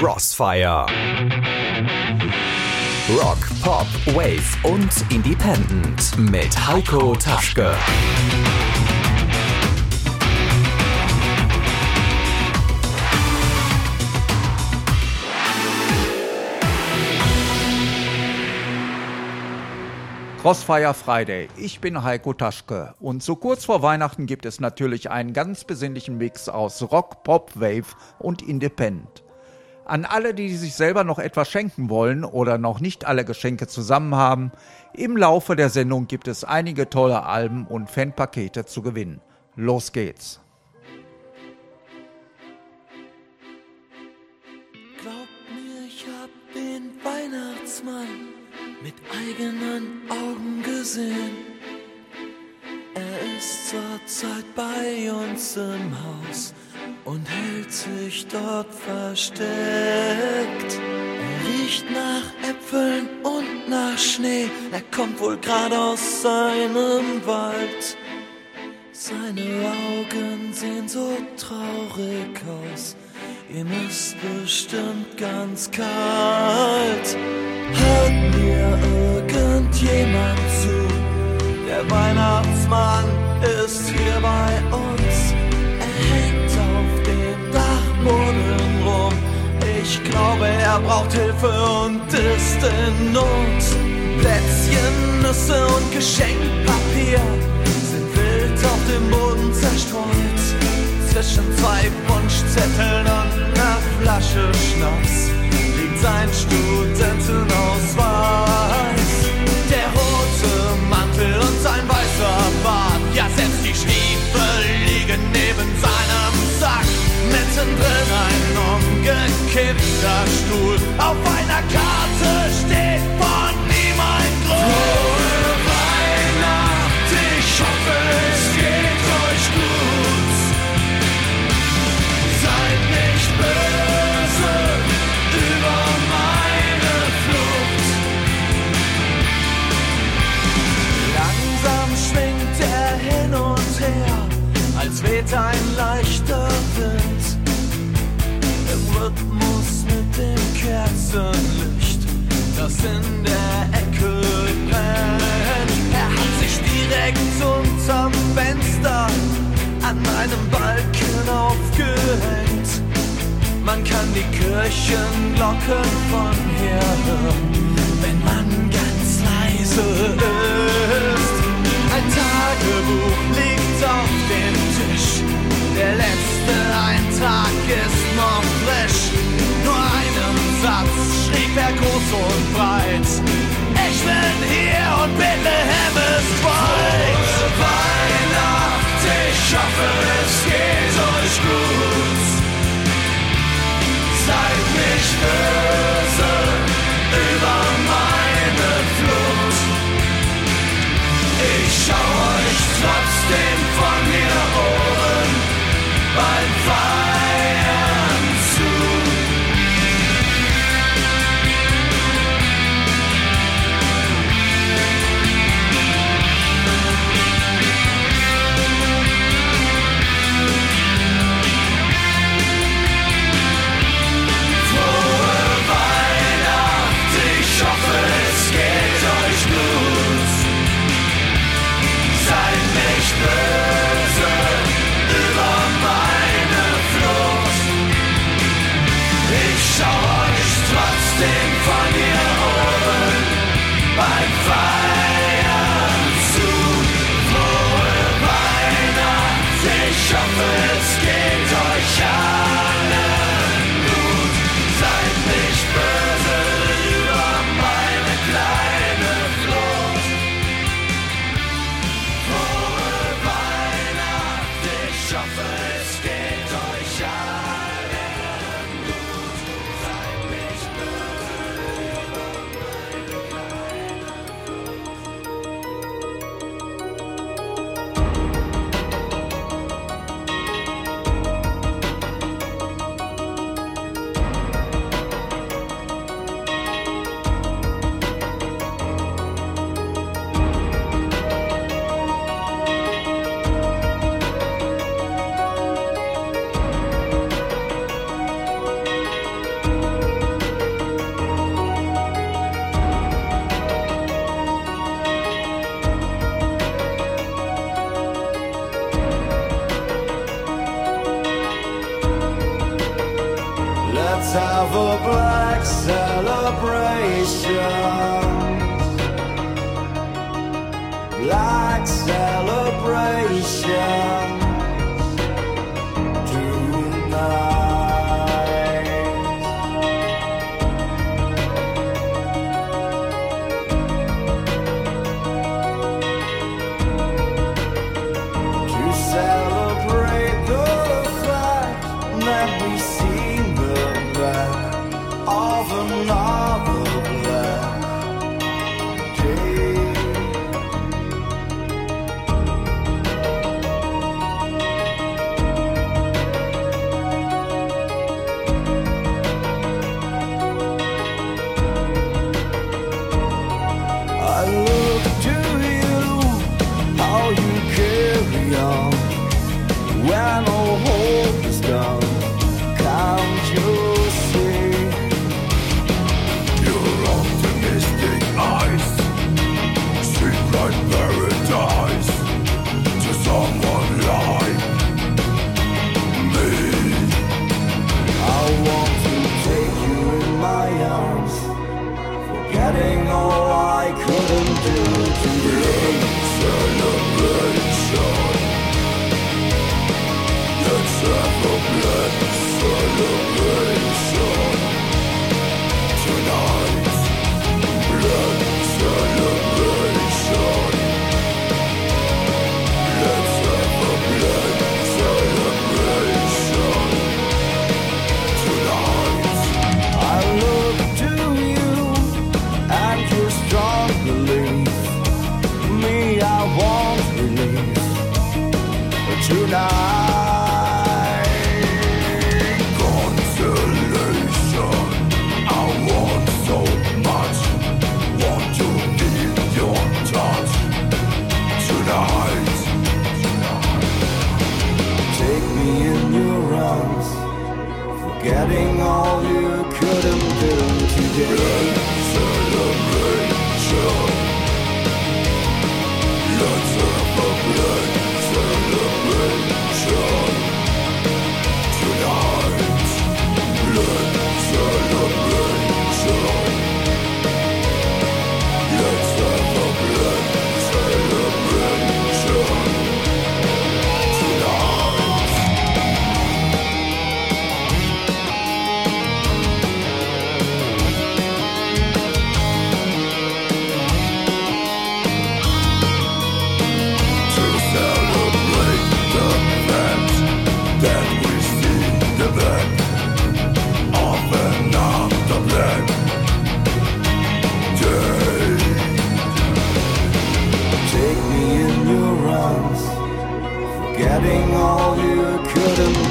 Crossfire. Rock, Pop, Wave und Independent mit Heiko Taschke. Crossfire Friday. Ich bin Heiko Taschke und so kurz vor Weihnachten gibt es natürlich einen ganz besinnlichen Mix aus Rock, Pop, Wave und Independent. An alle, die sich selber noch etwas schenken wollen oder noch nicht alle Geschenke zusammen haben, im Laufe der Sendung gibt es einige tolle Alben und Fanpakete zu gewinnen. Los geht's! Glaub mir, ich hab den Weihnachtsmann mit eigenen Augen gesehen. Er ist zurzeit bei uns im Haus und hält sich dort versteckt. Er riecht nach Äpfeln und nach Schnee. Er kommt wohl gerade aus seinem Wald. Seine Augen sehen so traurig aus. Ihm ist bestimmt ganz kalt. Hört mir irgendjemand zu? Der Weihnachtsmann ist hier bei uns. Dachboden rum. Ich glaube, er braucht Hilfe und ist in Not. Plätzchen, Nüsse und Geschenkpapier sind wild auf dem Boden zerstreut. Zwischen zwei Wunschzetteln und einer Flasche Schnaps liegt sein Studentenausweis. Die Kirchenglocken von hier hören, wenn man ganz leise ist. Ein Tagebuch liegt auf dem Tisch. Der letzte Eintrag ist noch frisch. Nur einen Satz schrieb er groß und breit. Ich bin hier und Bethlehem ist weit. Weihnacht, ich hoffe es geht euch gut. Seid nicht böse über meine Flucht. Ich schau euch trotzdem von mir oben beim Feiern celebrations. Life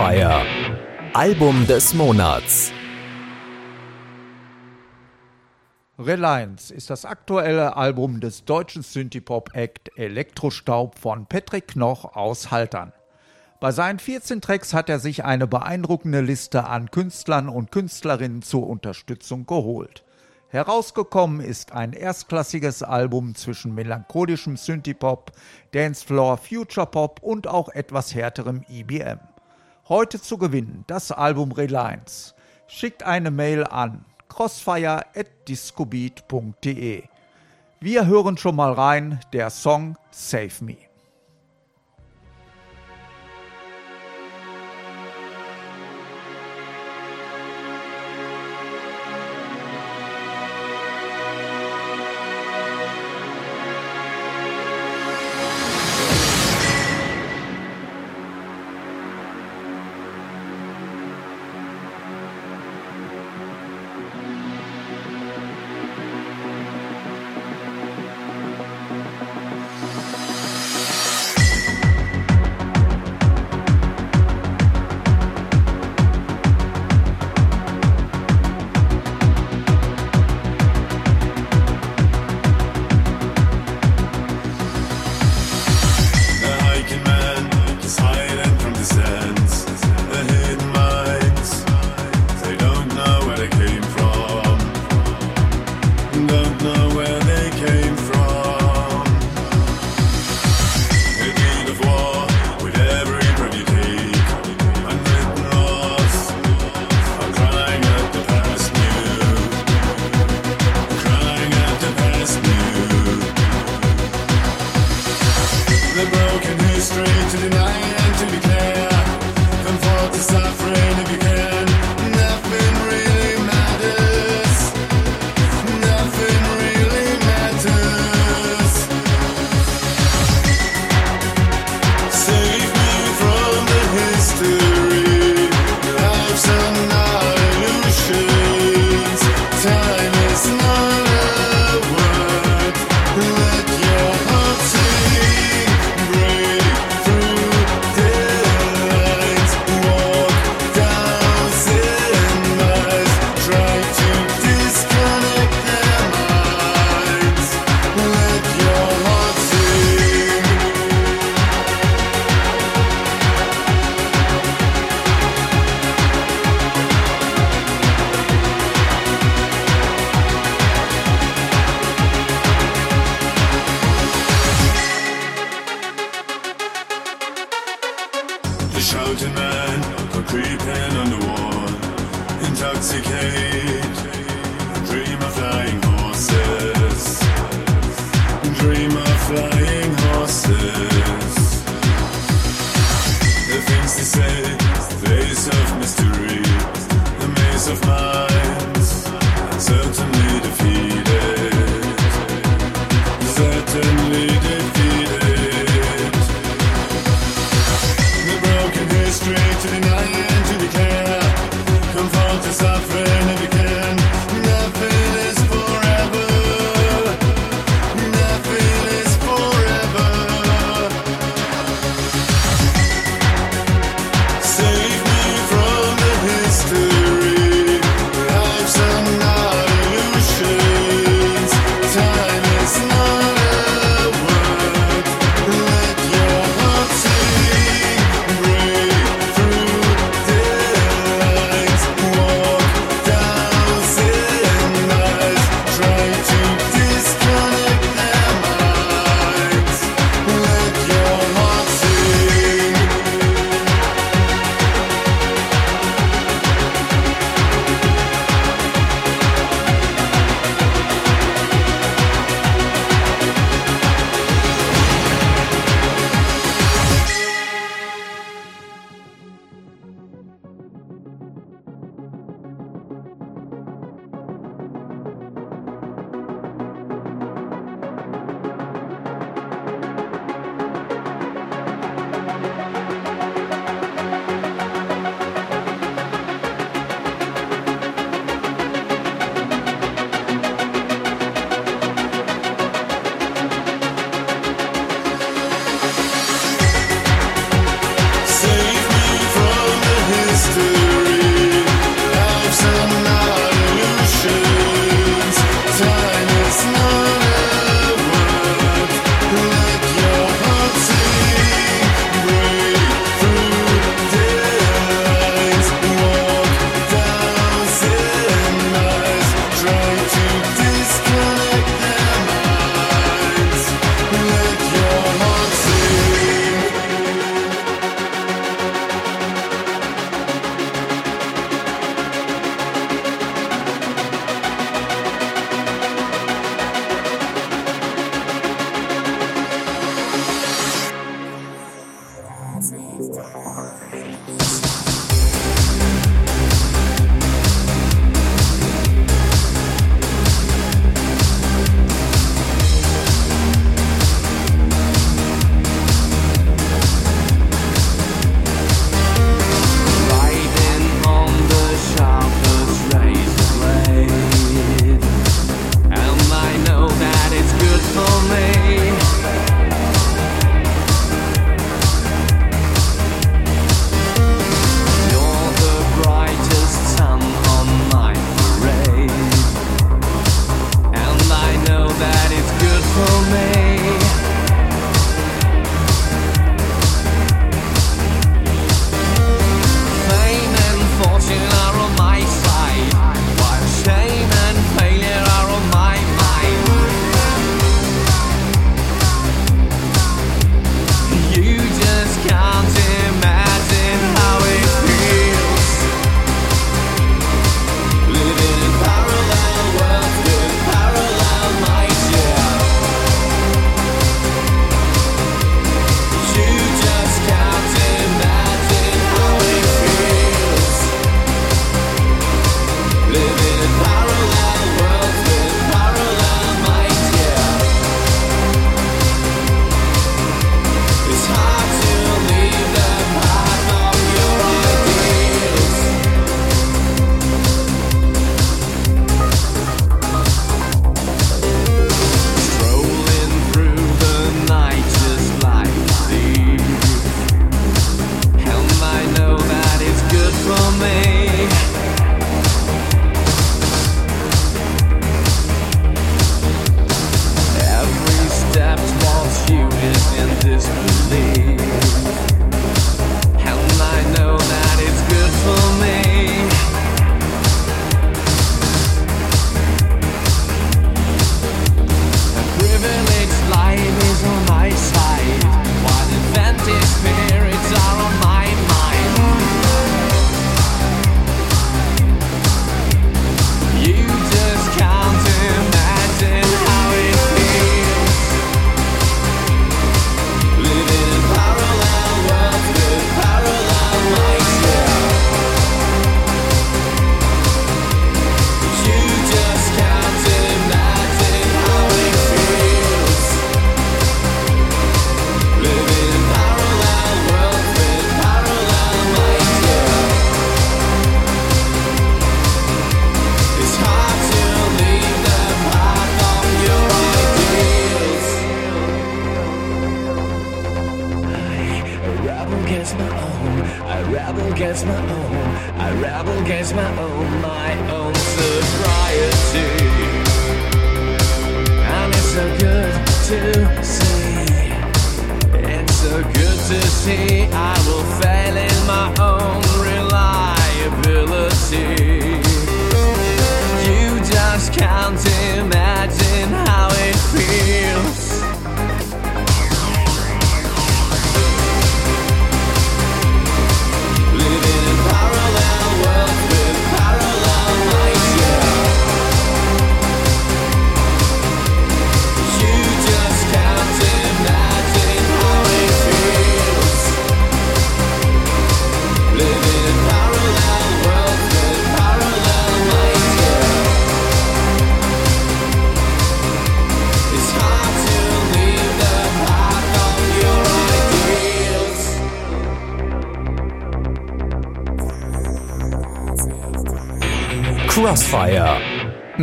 Crossfire. Album des Monats. Reliance ist das aktuelle Album des deutschen Synthie-Pop-Act Elektrostaub von Patrick Knoch aus Haltern. Bei seinen 14 Tracks hat er sich eine beeindruckende Liste an Künstlern und Künstlerinnen zur Unterstützung geholt. Herausgekommen ist ein erstklassiges Album zwischen melancholischem Synthie-Pop, Dancefloor, Future Pop und auch etwas härterem EBM. Heute zu gewinnen das Album Reliance. Schickt eine Mail an crossfire.discobeat.de. Wir hören schon mal rein, der Song Save Me. toxicate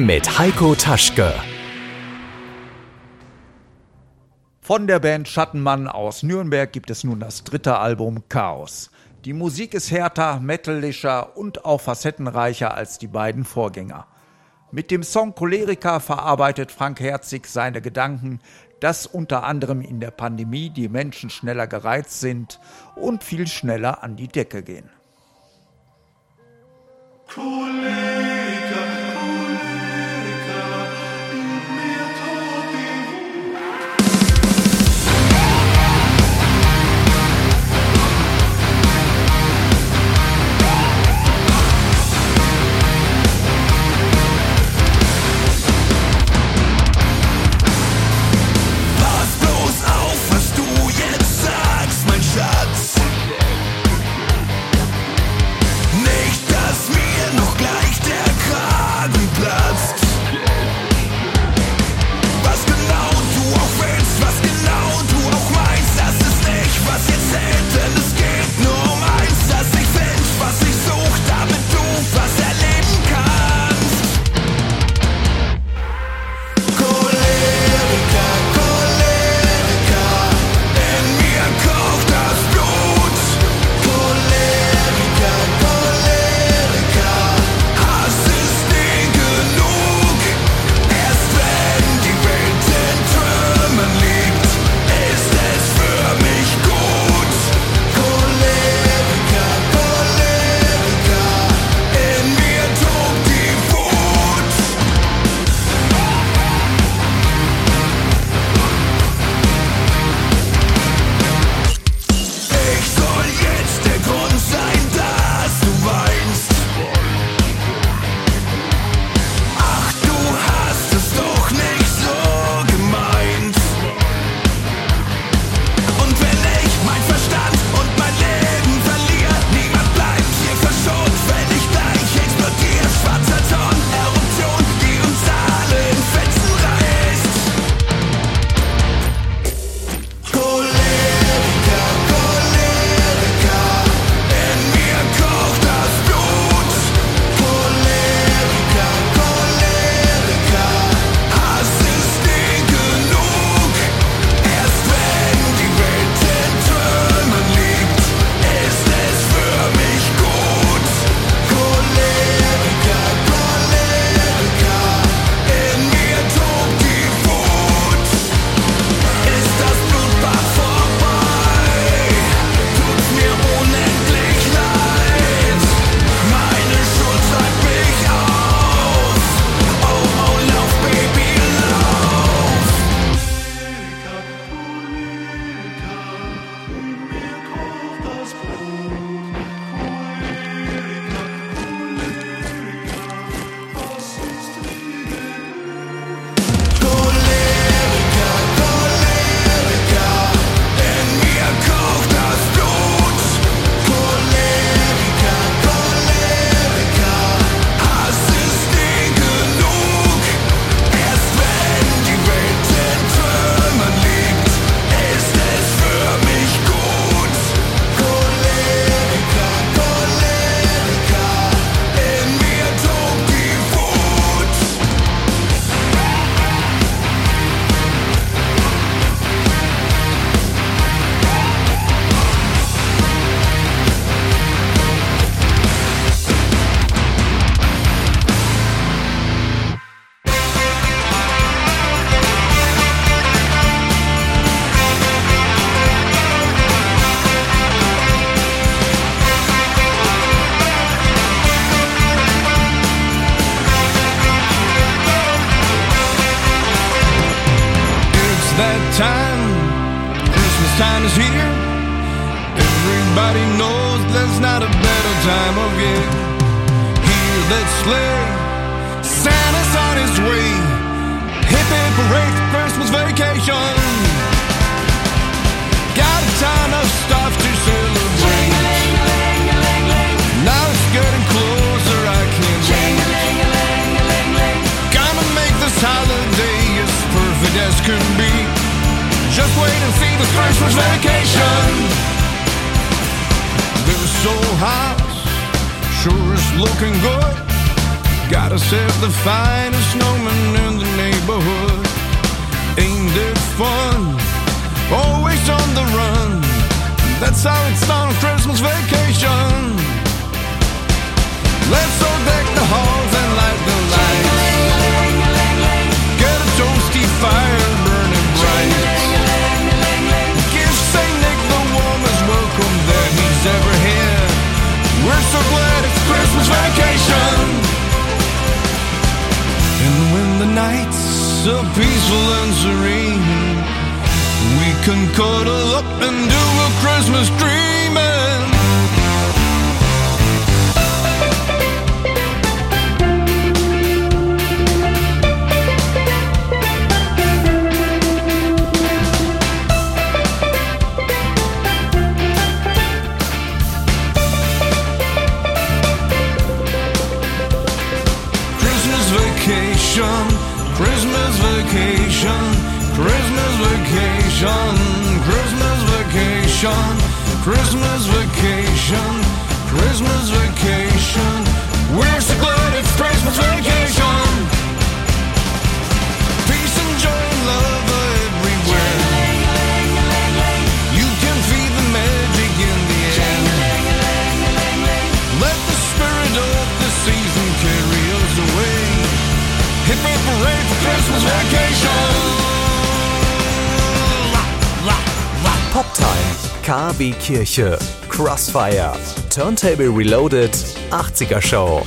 mit Heiko Taschke. Von der Band Schattenmann aus Nürnberg gibt es nun das dritte Album Chaos. Die Musik ist härter, metallischer und auch facettenreicher als die beiden Vorgänger. Mit dem Song Cholerica verarbeitet Frank Herzig seine Gedanken, dass unter anderem in der Pandemie die Menschen schneller gereizt sind und viel schneller an die Decke gehen. Choleriker, cuddle up and do a Christmas dreaming. Vacation, Christmas vacation, Christmas vacation. We're so glad it's Christmas vacation. Peace and joy and love everywhere. You can feel the magic in the air. Let the spirit of the season carry us away. Hip hip hooray for Christmas vacation. KB Kirche, Crossfire, Turntable Reloaded, 80er Show.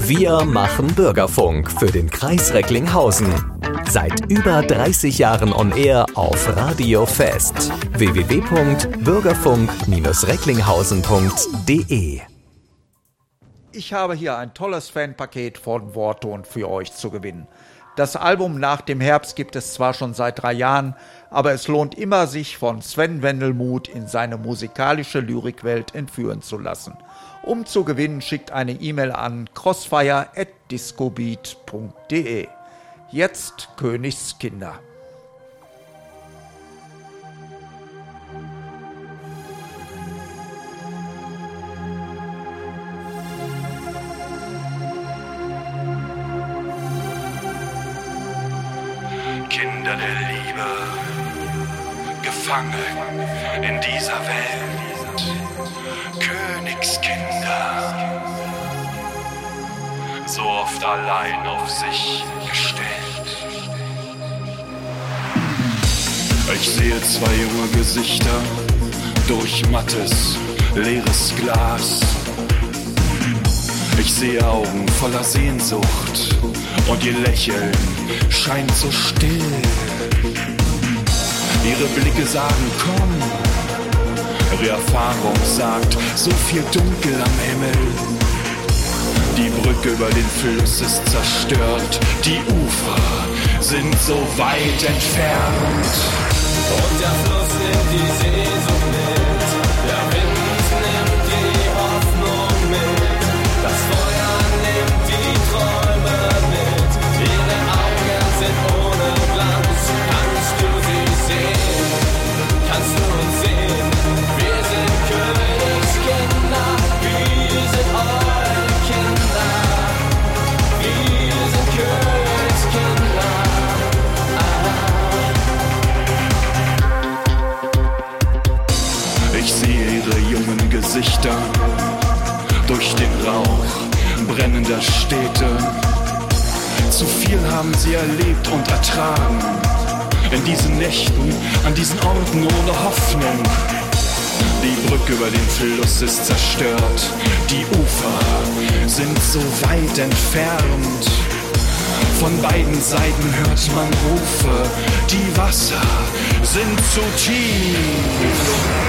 Wir machen Bürgerfunk für den Kreis Recklinghausen. Seit über 30 Jahren on Air auf Radio Fest. www.bürgerfunk-recklinghausen.de Ich habe hier ein tolles Fanpaket von Worton für euch zu gewinnen. Das Album Nach dem Herbst gibt es zwar schon seit drei Jahren, aber es lohnt immer, sich von Sven Wendelmuth in seine musikalische Lyrikwelt entführen zu lassen. Um zu gewinnen, schickt eine E-Mail an crossfire.discobeat.de. Jetzt Königskinder. Kinder der Liebe, gefangen in dieser Welt, Königskinder, so oft allein auf sich gestellt. Ich sehe zwei junge Gesichter durch mattes, leeres Glas. Ich sehe Augen voller Sehnsucht und ihr Lächeln scheint so still. Ihre Blicke sagen, komm. Ihre Erfahrung sagt, so viel Dunkel am Himmel. Die Brücke über den Fluss ist zerstört, die Ufer sind so weit entfernt. Und der Fluss nimmt die Sehnsucht Gesichter durch den Rauch brennender Städte. Zu viel haben sie erlebt und ertragen. In diesen Nächten, an diesen Orten ohne Hoffnung. Die Brücke über den Fluss ist zerstört. Die Ufer sind so weit entfernt. Von beiden Seiten hört man Rufe. Die Wasser sind zu tief.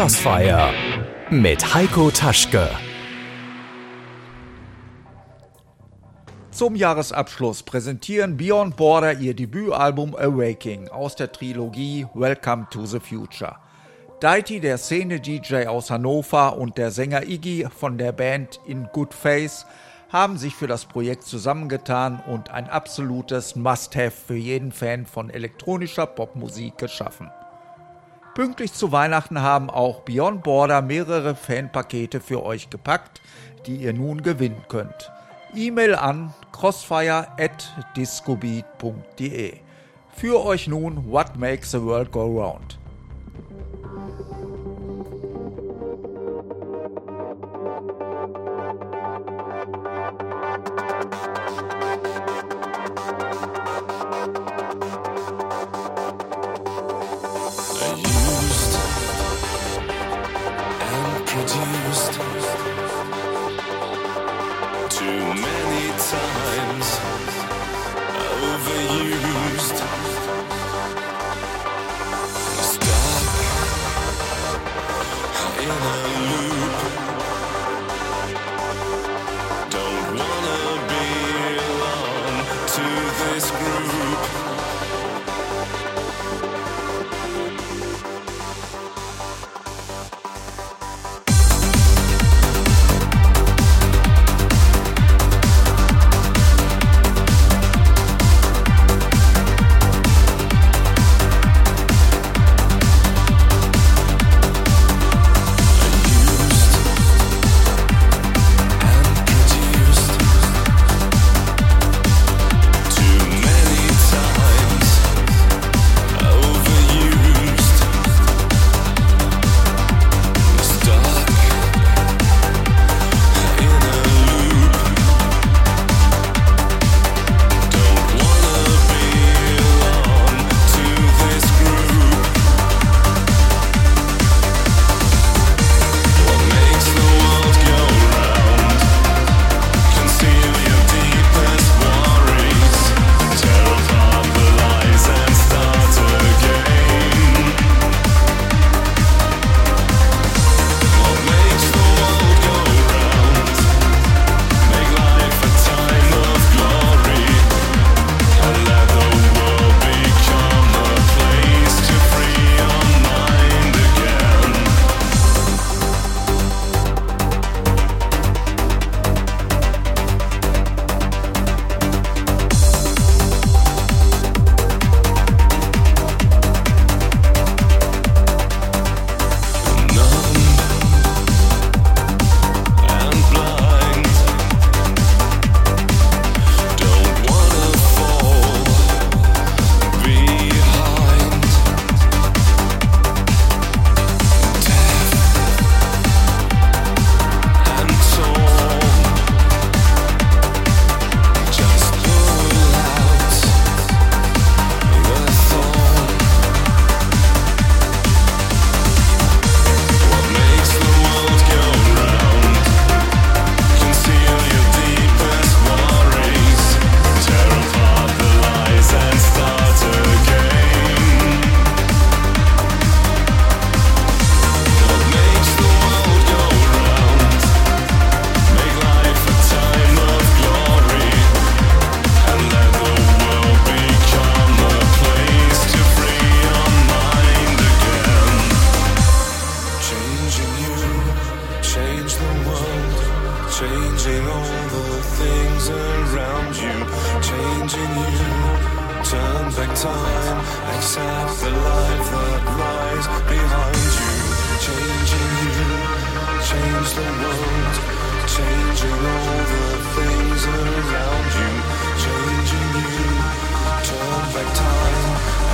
Crossfire mit Heiko Taschke. Zum Jahresabschluss präsentieren Beyond Border ihr Debütalbum Awaking aus der Trilogie Welcome to the Future. Deity, der Szene-DJ aus Hannover und der Sänger Iggy von der Band In Good Face haben sich für das Projekt zusammengetan und ein absolutes Must-Have für jeden Fan von elektronischer Popmusik geschaffen. Pünktlich zu Weihnachten haben auch Beyond Border mehrere Fanpakete für euch gepackt, die ihr nun gewinnen könnt. E-Mail an crossfire@discobeat.de. Für euch nun What Makes the World Go Round.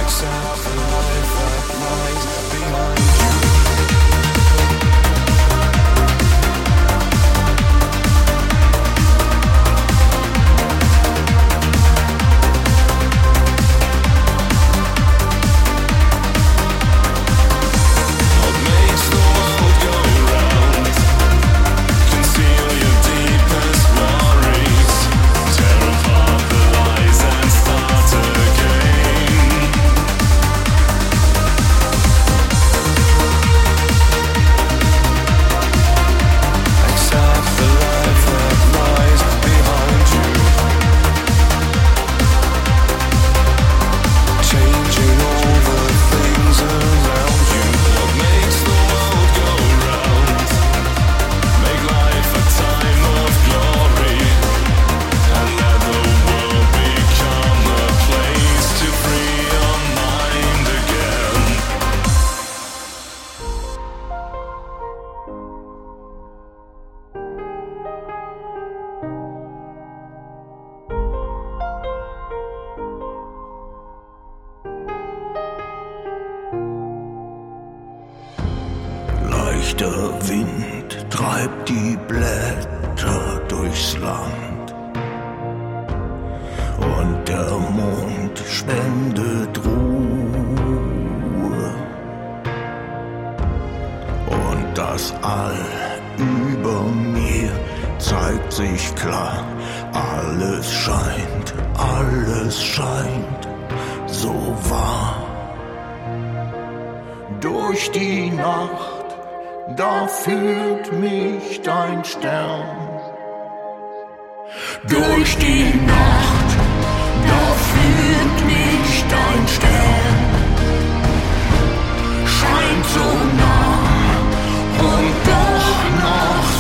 accept the life that lies behind. das All über mir zeigt sich klar. Alles scheint, alles scheint so wahr. Durch die Nacht, da führt mich dein Stern. Durch die Nacht, da führt mich dein Stern. Scheint so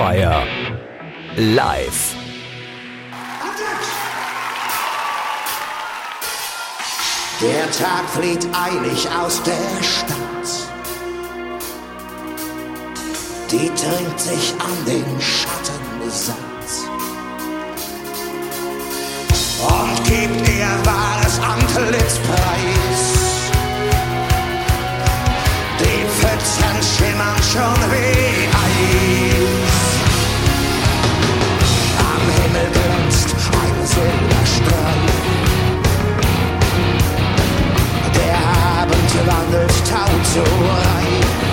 Crossfire live. Der Tag flieht eilig aus der Stadt. Die trinkt sich an den Schatten satt und gibt ihr wahres Antlitz preis. Die Pfützen schimmern schon wie Eis. unser Strand. Der Abend wandelt tau so rein.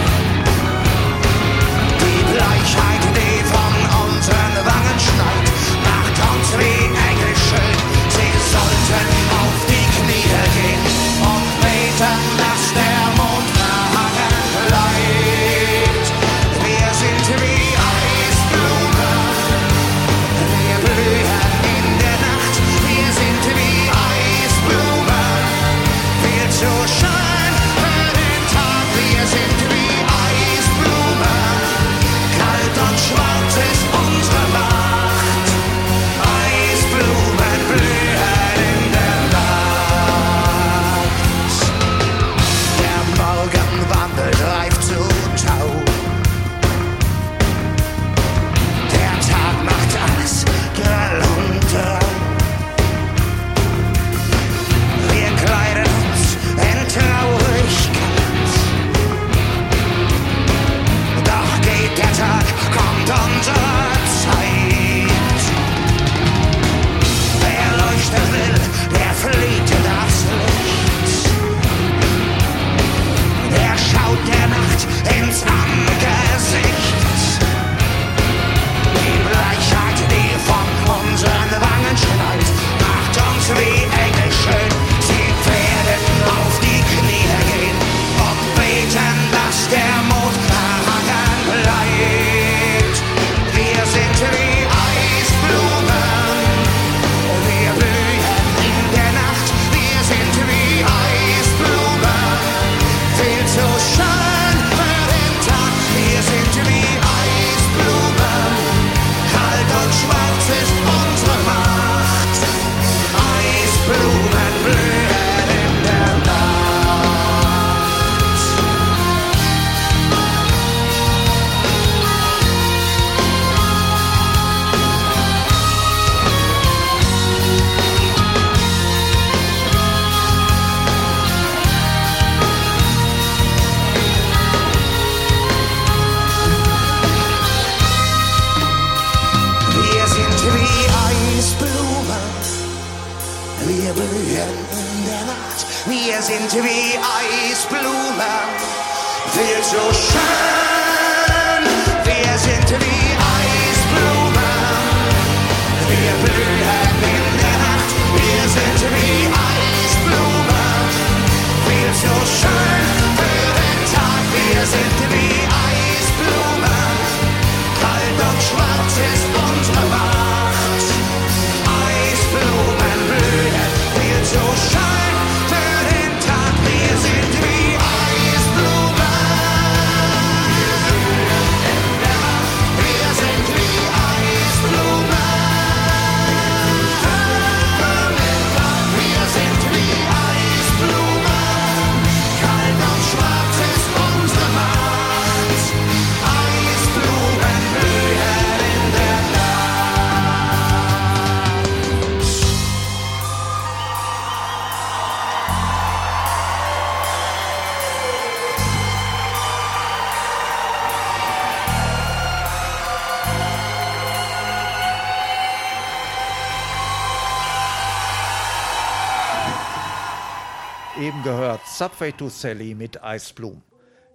Subway to Sally mit Eisblum.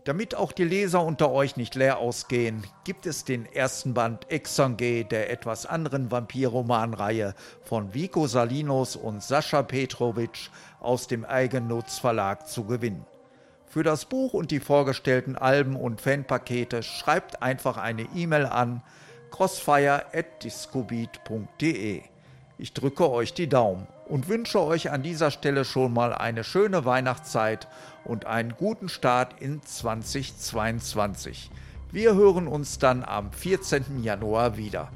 Damit auch die Leser unter euch nicht leer ausgehen, gibt es den ersten Band Exangue der etwas anderen Vampirromanreihe von Vico Salinos und Sascha Petrovic aus dem Eigennutz Verlag zu gewinnen. Für das Buch und die vorgestellten Alben und Fanpakete schreibt einfach eine E-Mail an crossfire@discobeat.de. Ich drücke euch die Daumen und wünsche euch an dieser Stelle schon mal eine schöne Weihnachtszeit und einen guten Start in 2022. Wir hören uns dann am 14. Januar wieder.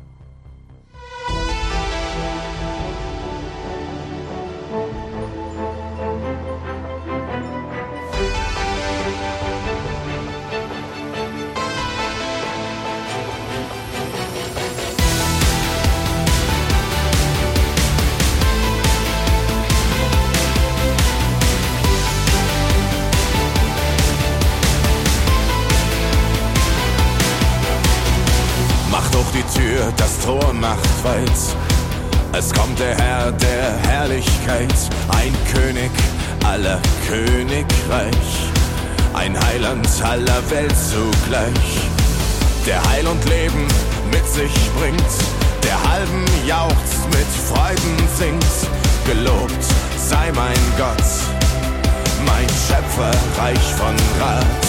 Hoch die Tür, das Tor macht weit. Es kommt der Herr der Herrlichkeit, ein König aller Königreich, ein Heiland aller Welt zugleich, der Heil und Leben mit sich bringt, der halben jauchzt, mit Freuden singt. Gelobt sei mein Gott, mein Schöpfer, reich von Rat.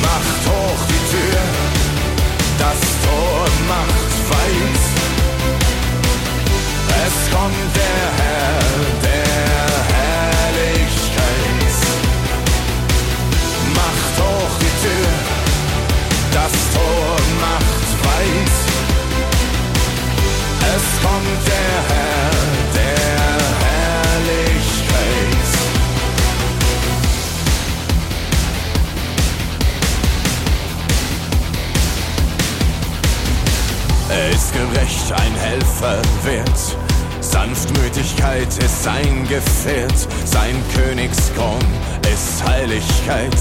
Macht hoch die Tür, das Tor macht weit. Es kommt der Herr der Herrlichkeit. Macht hoch die Tür, das Tor macht weit. Es kommt der Herr Er ist gerecht, ein Helfer wert. Sanftmütigkeit ist sein Gefährt. Sein Königskron ist Heiligkeit.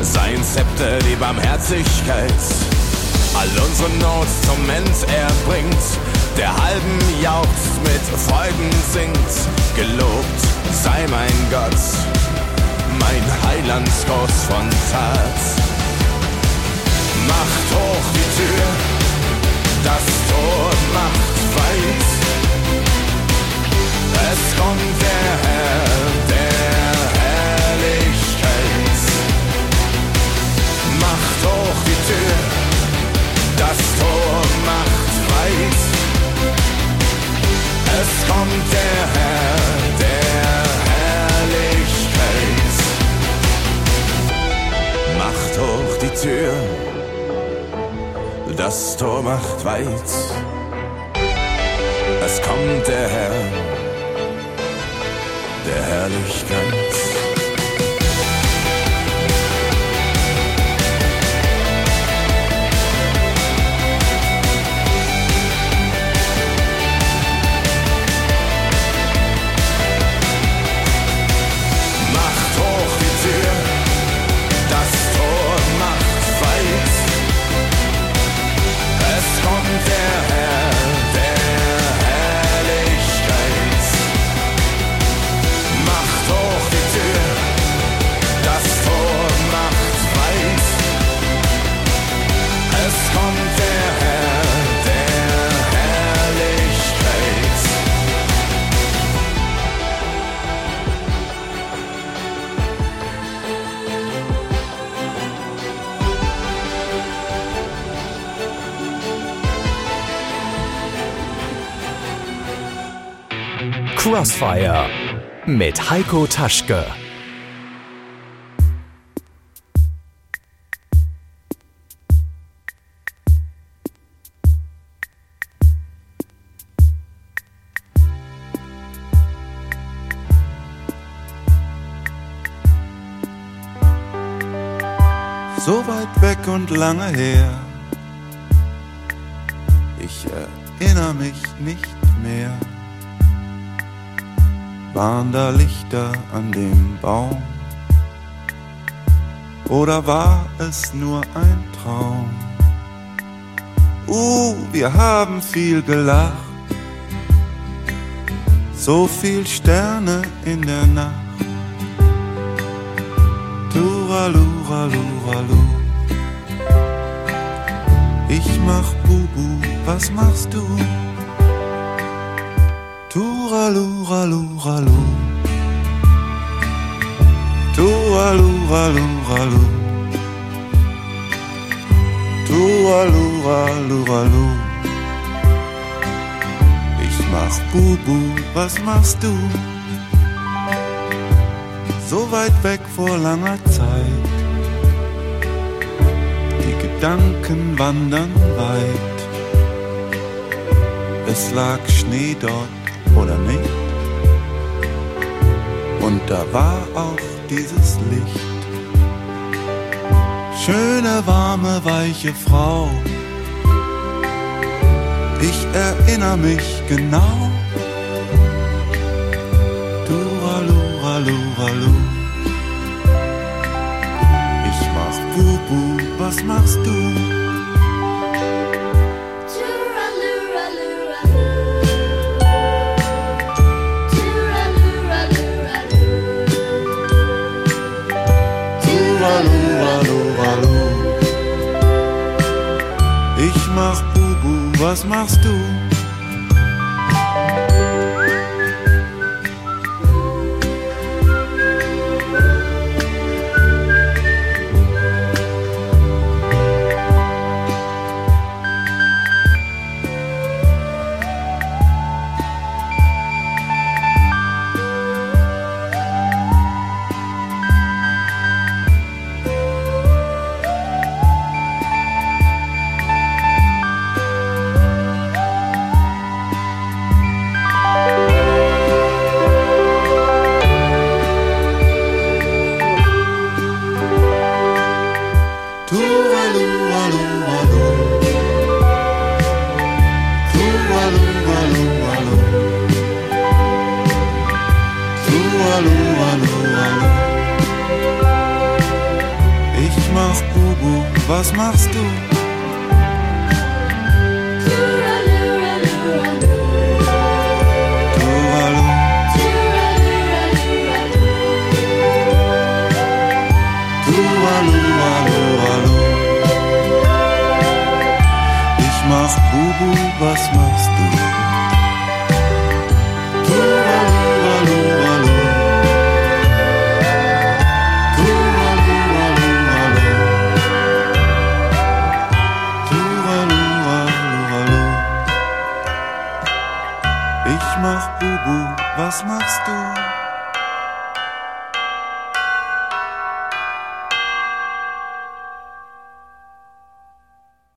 Sein Zepter die Barmherzigkeit. All unsere Not zum End er bringt. Der halben jauchzt mit Freuden singt. Gelobt sei mein Gott, mein Heiland von Tat. Macht hoch die Tür, das Tor macht weit. Es kommt der Herr der das Tor macht weit. Es kommt der Herr der Herrlichkeit. Crossfire mit Heiko Taschke. So weit weg und lange her. Ich erinnere mich nicht mehr. Waren da Lichter an dem Baum? Oder war es nur ein Traum? Uh, wir haben viel gelacht. So viel Sterne in der Nacht. Turaluraluralu. Ich mach Bubu, was machst du? Turaluraluralu. Turaluraluralu. Turaluraluralu. Ich mach Bubu, was machst du? So weit weg vor langer Zeit. Die Gedanken wandern weit. Es lag Schnee dort oder nicht? Und da war auch dieses Licht. Schöne, warme, weiche Frau. Ich erinnere mich genau. Turaluraluralu. Ich mach Bubu, was machst du? Turaluraluralu. Ich mach Bubu, was machst du?